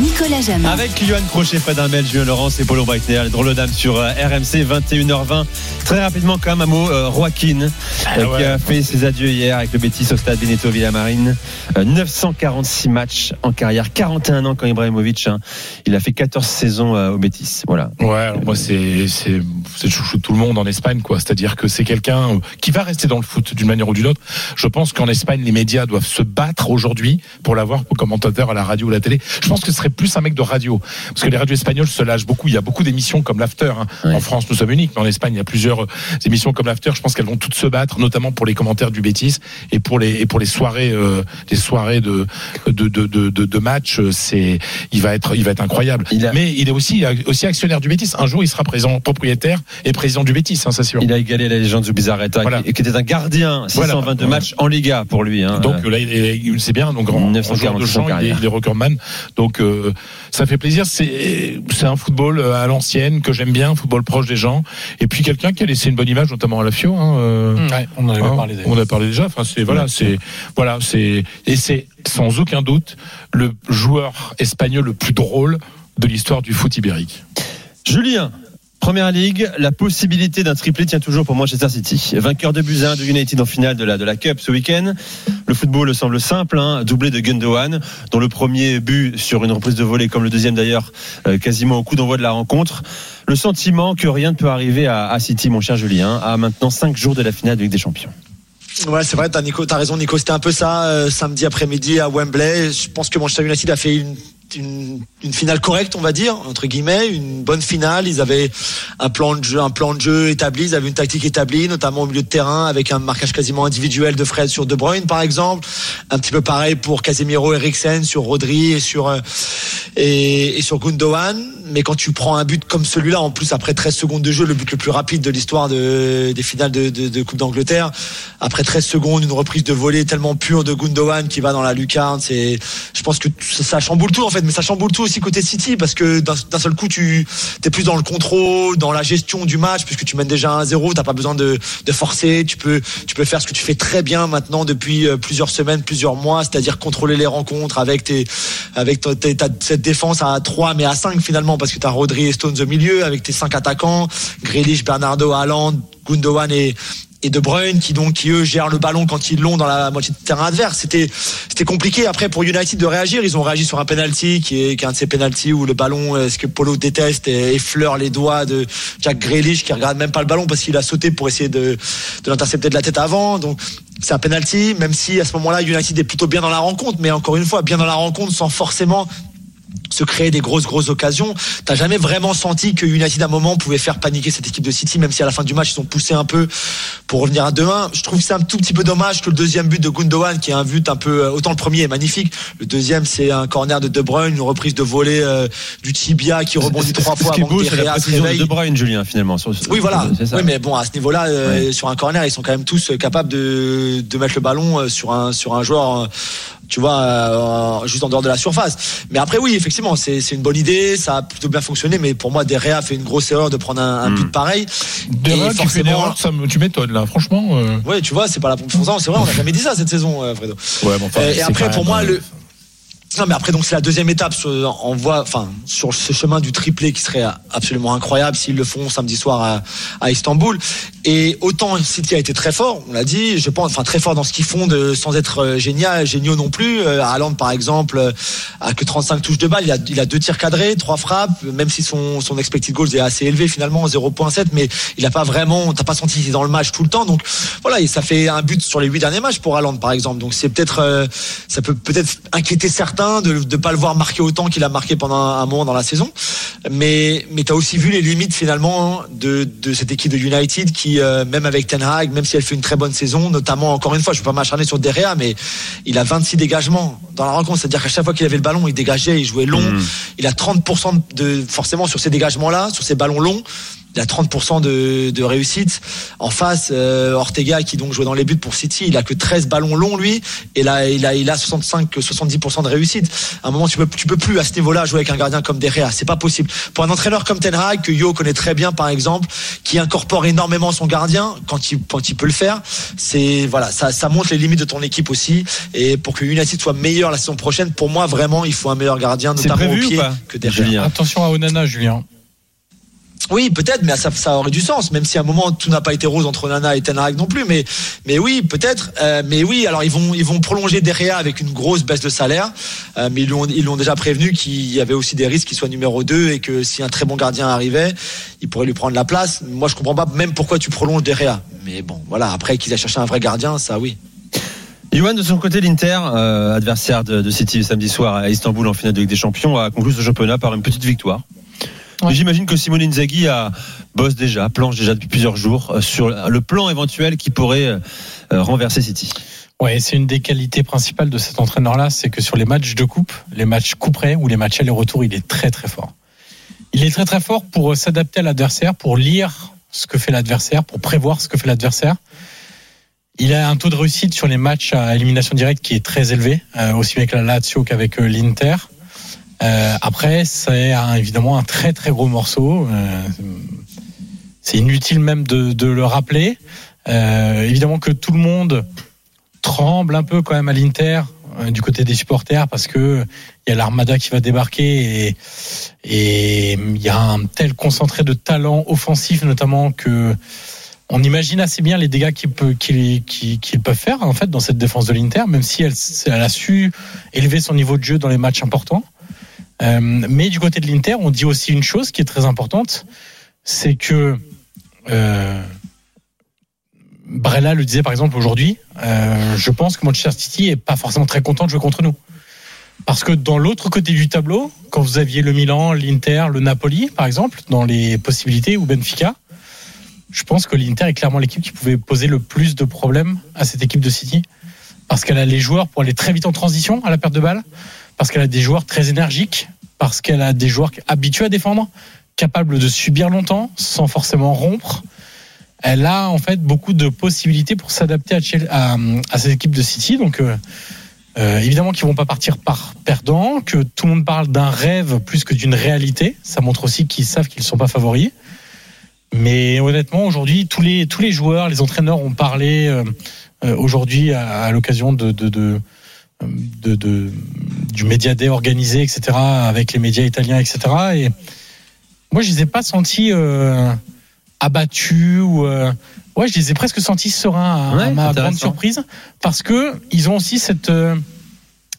Nicolas Jamin. Avec Yohan Crochet, Fred Armel, Julien Laurence et Paulo Breitner, les drôles dames sur euh, RMC 21h20. Très rapidement, quand même, un mot, euh, Joaquin, euh, qui a fait ses adieux hier avec le Betis au stade Benito Villamarine. Euh, 946 matchs en carrière, 41 ans quand Ibrahimovic. hein. Il a fait 14 saisons euh, au Betis. Voilà. Ouais, alors moi c'est c'est chouchou de tout le monde en Espagne quoi. C'est-à-dire que c'est quelqu'un qui va rester dans le foot d'une manière ou d'une autre. Je pense qu'en Espagne les médias doivent se battre aujourd'hui pour l'avoir comme commentateur à la radio ou à la télé. Je pense que ce serait plus un mec de radio parce que les radios espagnoles se lâchent beaucoup. Il y a beaucoup d'émissions comme l'After. hein. Ouais. En France nous sommes uniques, mais en Espagne il y a plusieurs euh, émissions comme l'After. Je pense qu'elles vont toutes se battre, notamment pour les commentaires du Betis et pour les et pour les soirées euh, les soirées de de de de, matchs. euh, C'est il va être il va être incroyable. Il a- Mais il est aussi aussi actionnaire du Betis. Un jour il sera présent propriétaire et président du Betis, hein, c'est sûr. Il a égalé la légende Zubizarreta, Voilà. qui, qui était un gardien, 622 Voilà. matchs en Liga pour lui. Hein. Donc là, il, est- il sait bien, donc en, en 946 joueur de en champ, il est, il est recordman. Donc euh, ça fait plaisir. C'est un football euh, à l'ancienne que j'aime bien, un football proche des gens. Et puis quelqu'un qui a laissé une bonne image, notamment à la FIO. Hein, euh, Ouais, on en avait hein, parlé on a parlé déjà. Enfin, c'est voilà, c'est voilà, c'est et c'est sans aucun doute le joueur espagnol le plus drôle de l'histoire du foot ibérique. Julien, Première Ligue, la possibilité d'un triplé tient toujours pour Manchester City. Vainqueur de Buzyn de United en finale de la, de la Cup ce week-end. Le football semble simple, hein, doublé de Gundogan, dont le premier but sur une reprise de volée, comme le deuxième d'ailleurs, euh, quasiment au coup d'envoi de la rencontre. Le sentiment que rien ne peut arriver à, City, mon cher Julien, à maintenant cinq jours de la finale de Ligue des Champions. Ouais, c'est vrai, t'as Nico, t'as raison, Nico. C'était un peu ça euh, samedi après-midi à Wembley. Je pense que Manchester United a fait une, une, finale correcte, on va dire, entre guillemets, une bonne finale. Ils avaient un plan de jeu, un plan de jeu établi, ils avaient une tactique établie, notamment au milieu de terrain, avec un marquage quasiment individuel de Fred sur De Bruyne, par exemple. Un petit peu pareil pour Casemiro, Eriksen, sur Rodri et sur euh, et, sur Gundogan. Mais quand tu prends un but comme celui-là, en plus après 13 secondes de jeu, le but le plus rapide de l'histoire de, des finales de Coupe d'Angleterre, après 13 secondes, une reprise de volée tellement pure de Gundogan qui va dans la lucarne, c'est, je pense que ça, ça chamboule tout en fait, mais ça chamboule tout aussi côté City parce que d'un seul coup, tu es plus dans le contrôle, dans la gestion du match puisque tu mènes déjà 1-0, t'as pas besoin de, forcer, tu peux, tu peux faire ce que tu fais très bien maintenant depuis euh, plusieurs semaines, plusieurs mois, c'est-à-dire contrôler les rencontres avec tes, avec ta, cette défense à 3 mais à 5 finalement parce que tu as Rodri et Stones au milieu avec tes cinq attaquants, Grealish, Bernardo, Haaland, Gundogan et et De Bruyne qui donc qui eux gèrent le ballon quand ils l'ont dans la moitié de terrain adverse. C'était c'était compliqué après pour United de réagir. Ils ont réagi sur un penalty qui est, qui est un de ces penalties où le ballon, euh, ce que Polo déteste, et effleure les doigts de Jack Grealish qui regarde même pas le ballon parce qu'il a sauté pour essayer de de l'intercepter de la tête avant. Donc c'est un penalty, même si à ce moment-là United est plutôt bien dans la rencontre, mais encore une fois bien dans la rencontre sans forcément se créer des grosses grosses occasions. T'as jamais vraiment senti que United à un moment pouvait faire paniquer cette équipe de City, même si à la fin du match ils ont poussé un peu pour revenir à 2-1. Je trouve que c'est un tout petit peu dommage que le deuxième but de Gundogan, qui est un but un peu autant le premier est magnifique, le deuxième c'est un corner de De Bruyne, une reprise de volée euh, du tibia qui rebondit trois fois avant que Derrea se réveille. De Bruyne, Julien, finalement. sur- Oui, voilà. Ça. Oui, mais bon, à ce niveau-là, euh, sur un corner, ils sont quand même tous euh, capables de, de mettre le ballon euh, sur un, sur un joueur, euh, tu vois, euh, juste en dehors de la surface. Mais après, oui, effectivement, c'est une bonne idée, ça a plutôt bien fonctionné, mais pour moi, Derrea fait une grosse erreur de prendre un, un but pareil. Derrière, Et tu fais une forcément- erreur, ça me- tu m'étonnes là, franchement. euh, Ouais, tu vois, c'est pas la première fois, c'est vrai, on n'a jamais dit ça cette saison, euh, Fredo. ouais, bon, Euh, et après, pour moi, euh, le. Non, mais après, donc, c'est la deuxième étape. On voit, enfin, sur ce chemin du triplé qui serait absolument incroyable s'ils le font samedi soir à, à Istanbul. Et autant City a été très fort, on l'a dit, je pense, enfin, très fort dans ce qu'ils font sans être euh, génial, géniaux non plus. Euh, Haaland, par exemple, euh, a que 35 touches de balle. Il a, il a deux tirs cadrés, trois frappes, même si son, son expected goals est assez élevé finalement, 0.7, mais il a pas vraiment, t'as pas senti qu'il est dans le match tout le temps. Donc, voilà, ça fait un but sur les huit derniers matchs pour Haaland, par exemple. Donc, c'est peut-être, euh, ça peut peut-être inquiéter certains certain de ne pas le voir marquer autant qu'il a marqué pendant un, un moment dans la saison. Mais, mais tu as aussi vu les limites finalement de, de cette équipe de United qui, euh, même avec Ten Hag, même si elle fait une très bonne saison, notamment encore une fois, je ne veux pas m'acharner sur Derrea, mais il a 26 dégagements dans la rencontre. C'est-à-dire qu'à chaque fois qu'il avait le ballon, il dégageait, il jouait long. Il a 30% de, forcément sur ces dégagements-là, sur ces ballons longs il a 30% de, de réussite. En face, euh, Ortega qui donc jouait dans les buts pour City, il a que 13 ballons longs lui, et là il a il a 65 70% de réussite. À un moment tu peux tu peux plus à ce niveau-là jouer avec un gardien comme Derrea, c'est pas possible. Pour un entraîneur comme Ten Hag que Yo connaît très bien par exemple, qui incorpore énormément son gardien quand il quand il peut le faire, c'est voilà, ça ça montre les limites de ton équipe aussi et pour que United soit meilleur la saison prochaine, pour moi vraiment, il faut un meilleur gardien notamment au pied pas que Derrea. Julien? Attention à Onana, Julien. Oui, peut-être, mais ça, aurait du sens, même si à un moment tout n'a pas été rose entre Nana et Ten Hag non plus. Mais, mais oui, peut-être. Euh, mais oui, alors ils vont, ils vont prolonger Derrea avec une grosse baisse de salaire. Euh, mais ils l'ont, ils l'ont déjà prévenu qu'il y avait aussi des risques qu'il soit numéro 2 et que si un très bon gardien arrivait, il pourrait lui prendre la place. Moi, je comprends pas même pourquoi tu prolonges Derrea. Mais bon, voilà. Après qu'ils aient cherché un vrai gardien, ça oui. Johan, de son côté, l'Inter, euh, adversaire de, de City samedi soir à Istanbul en finale de Ligue des Champions, a conclu ce championnat par une petite victoire. Ouais. J'imagine que Simone Inzaghi a, bosse déjà, planche déjà depuis plusieurs jours euh, sur le plan éventuel qui pourrait euh, renverser City. Ouais, c'est une des qualités principales de cet entraîneur-là, c'est que sur les matchs de coupe, les matchs couperets ou les matchs aller-retour, il est très très fort. Il est très très fort pour euh, s'adapter à l'adversaire, pour lire ce que fait l'adversaire, pour prévoir ce que fait l'adversaire. Il a un taux de réussite sur les matchs à élimination directe qui est très élevé, aussi bien avec la Lazio qu'avec l'Inter. Euh, après, c'est évidemment un très très gros morceau. Euh, c'est inutile même de, le rappeler. Euh, évidemment que tout le monde tremble un peu quand même à l'Inter du côté des supporters parce que il y a l'Armada qui va débarquer et il y a un tel concentré de talent offensif notamment que on imagine assez bien les dégâts qu'ils peuvent faire en fait dans cette défense de l'Inter, même si elle a su élever son niveau de jeu dans les matchs importants. Euh, mais du côté de l'Inter, on dit aussi une chose qui est très importante, c'est que euh, Brella le disait par exemple aujourd'hui, euh, je pense que Manchester City est pas forcément très content de jouer contre nous. Parce que dans l'autre côté du tableau, quand vous aviez le Milan, l'Inter, le Napoli, par exemple, dans les possibilités, ou Benfica, je pense que l'Inter est clairement l'équipe qui pouvait poser le plus de problèmes à cette équipe de City. Parce qu'elle a les joueurs pour aller très vite en transition à la perte de balle, parce qu'elle a des joueurs très énergiques, parce qu'elle a des joueurs habitués à défendre, capables de subir longtemps, sans forcément rompre. Elle a en fait beaucoup de possibilités pour s'adapter à, à, à cette équipe de City. Donc euh, euh, évidemment qu'ils vont pas partir par perdant, que tout le monde parle d'un rêve plus que d'une réalité. Ça montre aussi qu'ils savent qu'ils ne sont pas favoris. Mais honnêtement, aujourd'hui, tous les joueurs, les entraîneurs ont parlé euh, aujourd'hui à, l'occasion de, de, de- du média day organisé, etc., avec les médias italiens, etc. Et moi, je les ai pas sentis euh, abattus ou euh, ouais, je les ai presque sentis sereins à, Ouais, à ma grande surprise parce que ils ont aussi cette euh,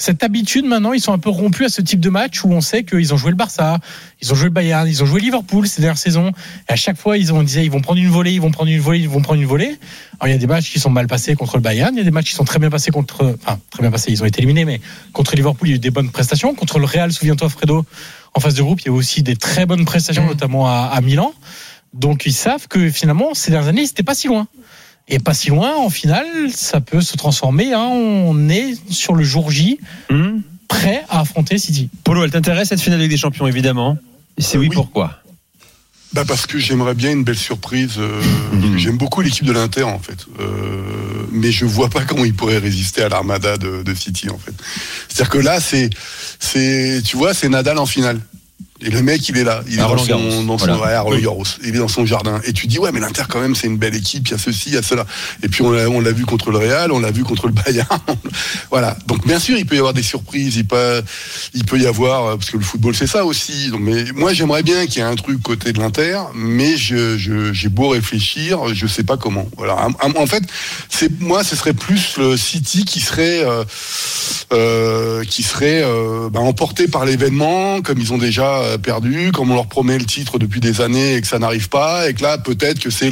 cette habitude maintenant, ils sont un peu rompus à ce type de match où on sait qu'ils ont joué le Barça, ils ont joué le Bayern, ils ont joué Liverpool ces dernières saisons. Et à chaque fois, ils ont on disait ils vont prendre une volée, ils vont prendre une volée, ils vont prendre une volée. Alors il y a des matchs qui sont mal passés contre le Bayern, il y a des matchs qui sont très bien passés contre, enfin très bien passés, ils ont été éliminés, mais contre Liverpool il y a eu des bonnes prestations. Contre le Real, souviens-toi Fredo, en face de groupe, il y a eu aussi des très bonnes prestations, notamment à, à Milan. Donc ils savent que finalement ces dernières années, ils n'étaient pas si loin. Et pas si loin, en finale, ça peut se transformer. hein. On est sur le jour J, Hum prêt à affronter City. Polo, elle t'intéresse cette finale de Ligue des Champions, évidemment? Et si Euh, oui, oui. pourquoi? Bah parce que j'aimerais bien une belle surprise. euh, Mhm. J'aime beaucoup l'équipe de l'Inter en fait, Euh, mais je vois pas comment ils pourraient résister à l'armada de, de City en fait. C'est-à-dire que là, c'est, c'est, tu vois, c'est Nadal en finale. Et le mec, il est là, il est dans son, dans son voilà. à il est dans son jardin. Et tu dis ouais, mais l'Inter quand même, c'est une belle équipe. Il y a ceci, il y a cela. Et puis on l'a, on l'a vu contre le Real, on l'a vu contre le Bayern. voilà. Donc bien sûr, il peut y avoir des surprises. Il peut, il peut y avoir euh, parce que le football c'est ça aussi. Donc, mais moi, j'aimerais bien qu'il y ait un truc côté de l'Inter, mais je, je- j'ai beau réfléchir, je sais pas comment. Voilà. En- fait, c'est moi, ce serait plus le City qui serait euh, euh, qui serait euh, bah, emporté par l'événement, comme ils ont déjà perdu, comme on leur promet le titre depuis des années et que ça n'arrive pas, et que là peut-être que c'est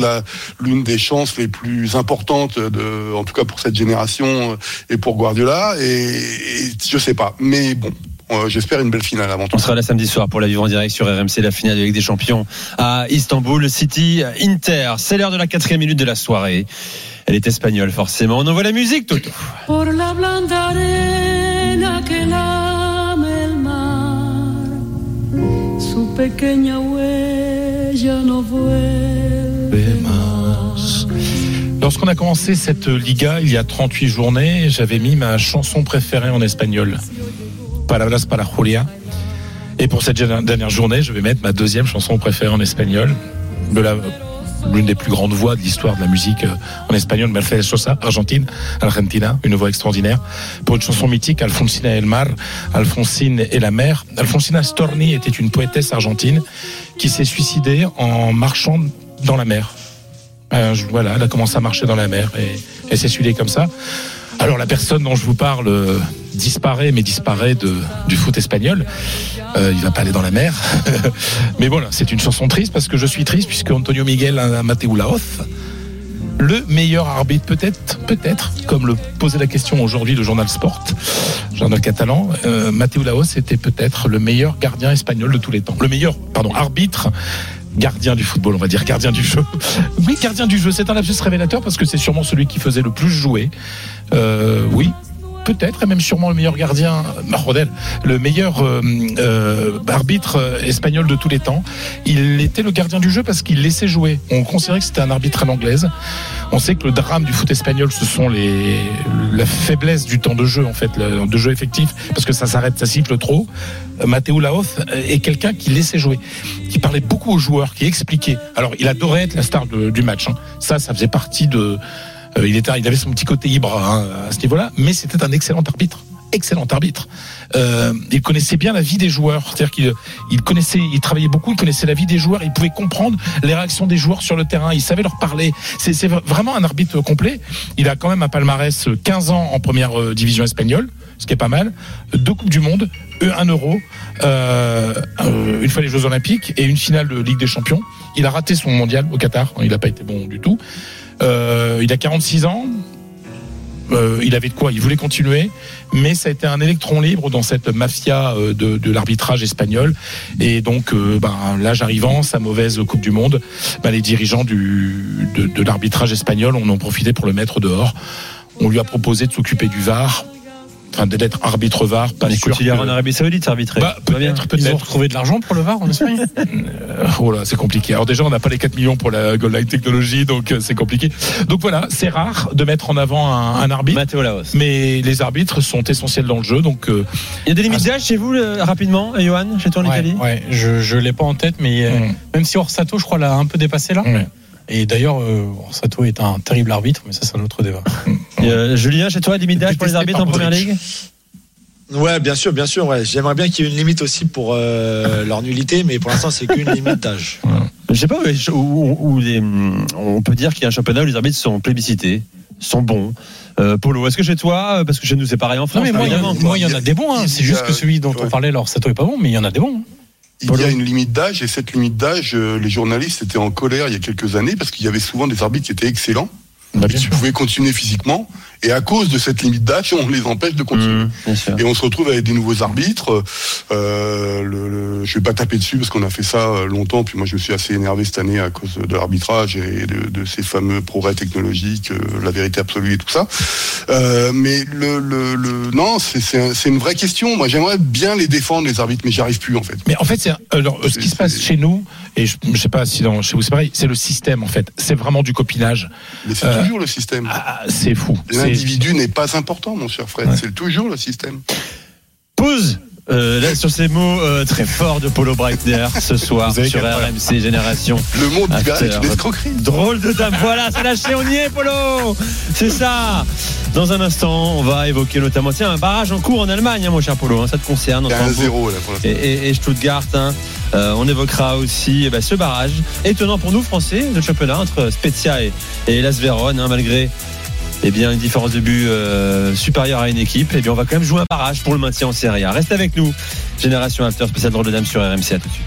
l'une des chances les plus importantes de, en tout cas pour cette génération euh, et pour Guardiola. Et, et je sais pas, mais bon. euh, J'espère une belle finale avant tout. On sera là samedi soir pour la vivre en direct sur RMC, la finale de Ligue des Champions à Istanbul, City, Inter. C'est l'heure de la quatrième minute de la soirée. Elle est espagnole, forcément. On envoie la musique, Toto. por la más. Lorsqu'on a commencé cette Liga il y a 38 journées, j'avais mis ma chanson préférée en espagnol. Palabras para Julia. Et pour cette dernière journée, je vais mettre ma deuxième chanson préférée en espagnol. L'une des plus grandes voix de l'histoire de la musique euh, en espagnol, Mercedes Sosa, Argentine, Argentina, une voix extraordinaire. Pour une chanson mythique, Alfonsina el Mar, Alfonsine et la mer. Alfonsina Storni était une poétesse argentine qui s'est suicidée en marchant dans la mer. Euh, voilà, elle a commencé à marcher dans la mer et s'est suicidée comme ça. Alors la personne dont je vous parle euh, disparaît, mais disparaît du foot espagnol. Euh, il va pas aller dans la mer. mais voilà, c'est une chanson triste parce que je suis triste puisque Antonio Miguel Mateu Laoz, le meilleur arbitre peut-être, peut-être, comme le posait la question aujourd'hui le journal Sport, journal catalan, euh, Mateu était peut-être le meilleur gardien espagnol de tous les temps. Le meilleur, pardon, arbitre gardien du football, on va dire gardien du jeu. Oui, gardien du jeu, c'est un lapsus révélateur parce que c'est sûrement celui qui faisait le plus jouer. Euh, oui, peut-être, et même sûrement le meilleur gardien, Marodel, le meilleur euh, euh, arbitre euh, espagnol de tous les temps. Il était le gardien du jeu parce qu'il laissait jouer. On considérait que c'était un arbitre à l'anglaise. On sait que le drame du foot espagnol, ce sont les la faiblesse du temps de jeu en fait, le, de jeu effectif, parce que ça s'arrête, ça siffle trop. Euh, Matteo Laoz est quelqu'un qui laissait jouer, qui parlait beaucoup aux joueurs, qui expliquait. Alors, il adorait être la star du match. hein. Ça, ça faisait partie de. Euh, il était, il avait son petit côté libre hein, à ce niveau-là, mais c'était un excellent arbitre. Excellent arbitre. Euh, il connaissait bien la vie des joueurs, c'est-à-dire qu'il il connaissait, il travaillait beaucoup, il connaissait la vie des joueurs, il pouvait comprendre les réactions des joueurs sur le terrain, il savait leur parler. C'est vraiment un arbitre complet. Il a quand même un palmarès 15 ans en première euh, division espagnole, ce qui est pas mal. Deux coupes du monde, euh, un euro, euh, euh, une fois les Jeux Olympiques et une finale de Ligue des Champions. Il a raté son mondial au Qatar, il n'a pas été bon du tout. Euh, il a 46 ans. Euh, il avait de quoi, il voulait continuer, mais ça a été un électron libre dans cette mafia euh, de, l'arbitrage espagnol. Et donc, ben, l'âge arrivant, sa mauvaise Coupe du Monde, ben, les dirigeants de l'arbitrage espagnol en ont profité pour le mettre dehors. On lui a proposé de s'occuper du VAR, enfin d'être arbitre VAR, pas sûr. Écoute, il est que- en Arabie Saoudite, arbitré. Bah, bien. peut-être, Ils ont peut-être. retrouvé de l'argent pour le VAR en Espagne Euh, Oh là, c'est compliqué. Alors déjà, on n'a pas les 4 millions pour la Gold Line Technology, donc euh, c'est compliqué. Donc voilà, c'est rare de mettre en avant un, un arbitre. Matteo Laos. Mais les arbitres sont essentiels dans le jeu, donc euh, Il y a des limites d'âge chez vous, euh, rapidement, Johan, chez toi en Ouais, Italie? ouais, je je l'ai pas en tête, mais euh, Mm. même si Orsato, je crois, l'a un peu dépassé là. Et d'ailleurs, euh, Orsato est un terrible arbitre, mais ça, c'est un autre débat. Et, euh, Julien, chez toi, limite d'âge pour les arbitres en première ligue? Ouais, bien sûr, bien sûr. Ouais. J'aimerais bien qu'il y ait une limite aussi pour euh, leur nullité, mais pour l'instant, c'est qu'une limite d'âge. Je sais pas où, où- où les- on peut dire qu'il y a un championnat où les arbitres sont plébiscités, sont bons. Euh, Polo, est-ce que chez toi, parce que chez nous c'est pareil en Non, France, mais moi, il y, en- y a des bons. hein. C'est juste que celui dont on parlait, alors Orsato est pas bon, mais il y en a des bons. hein. Il y a une limite d'âge et cette limite d'âge, euh, les journalistes étaient en colère il y a quelques années parce qu'il y avait souvent des arbitres qui étaient excellents, bah, qui pouvaient continuer physiquement et à cause de cette limite d'âge, on les empêche de continuer. Mmh. Et on se retrouve avec des nouveaux arbitres. Euh, le, le- je vais pas taper dessus parce qu'on a fait ça euh, longtemps. Puis moi, je me suis assez énervé cette année à cause de l'arbitrage et de, de ces fameux progrès technologiques, euh, la vérité absolue et tout ça. Euh, mais le, le, le- non, c'est c'est un- c'est une vraie question. Moi, j'aimerais bien les défendre les arbitres, mais j'y arrive plus en fait. Mais en fait, alors ce qui se passe chez nous, et je, je sais pas si dans, chez vous c'est pareil, c'est le système en fait. C'est vraiment du copinage. Mais c'est Euh, toujours le système. Ah, c'est fou. C'est- L'individu n'est pas important, mon cher Fred. Ouais. C'est toujours le système. Pause euh, là, sur ces mots euh, très forts de Polo Breitner ce soir sur RMC Génération. Le monde du verre est une escroquerie. Drôle de dame, voilà, c'est lâché, on y est, Polo C'est ça Dans un instant, on va évoquer notamment, tiens, un barrage en cours en Allemagne, hein, mon cher Polo, hein, ça te concerne. Il y a un zéro là pour et, et- et Stuttgart. hein. Euh, on évoquera aussi eh ben, ce barrage étonnant pour nous Français de championnat entre Spezia et, et Las Vérone, hein, malgré eh bien une différence de but euh, supérieure à une équipe. Et bien on va quand même jouer un barrage pour le maintien en Serie. Reste avec nous. Génération After, spécial drôle de dame sur RMC. À tout de suite.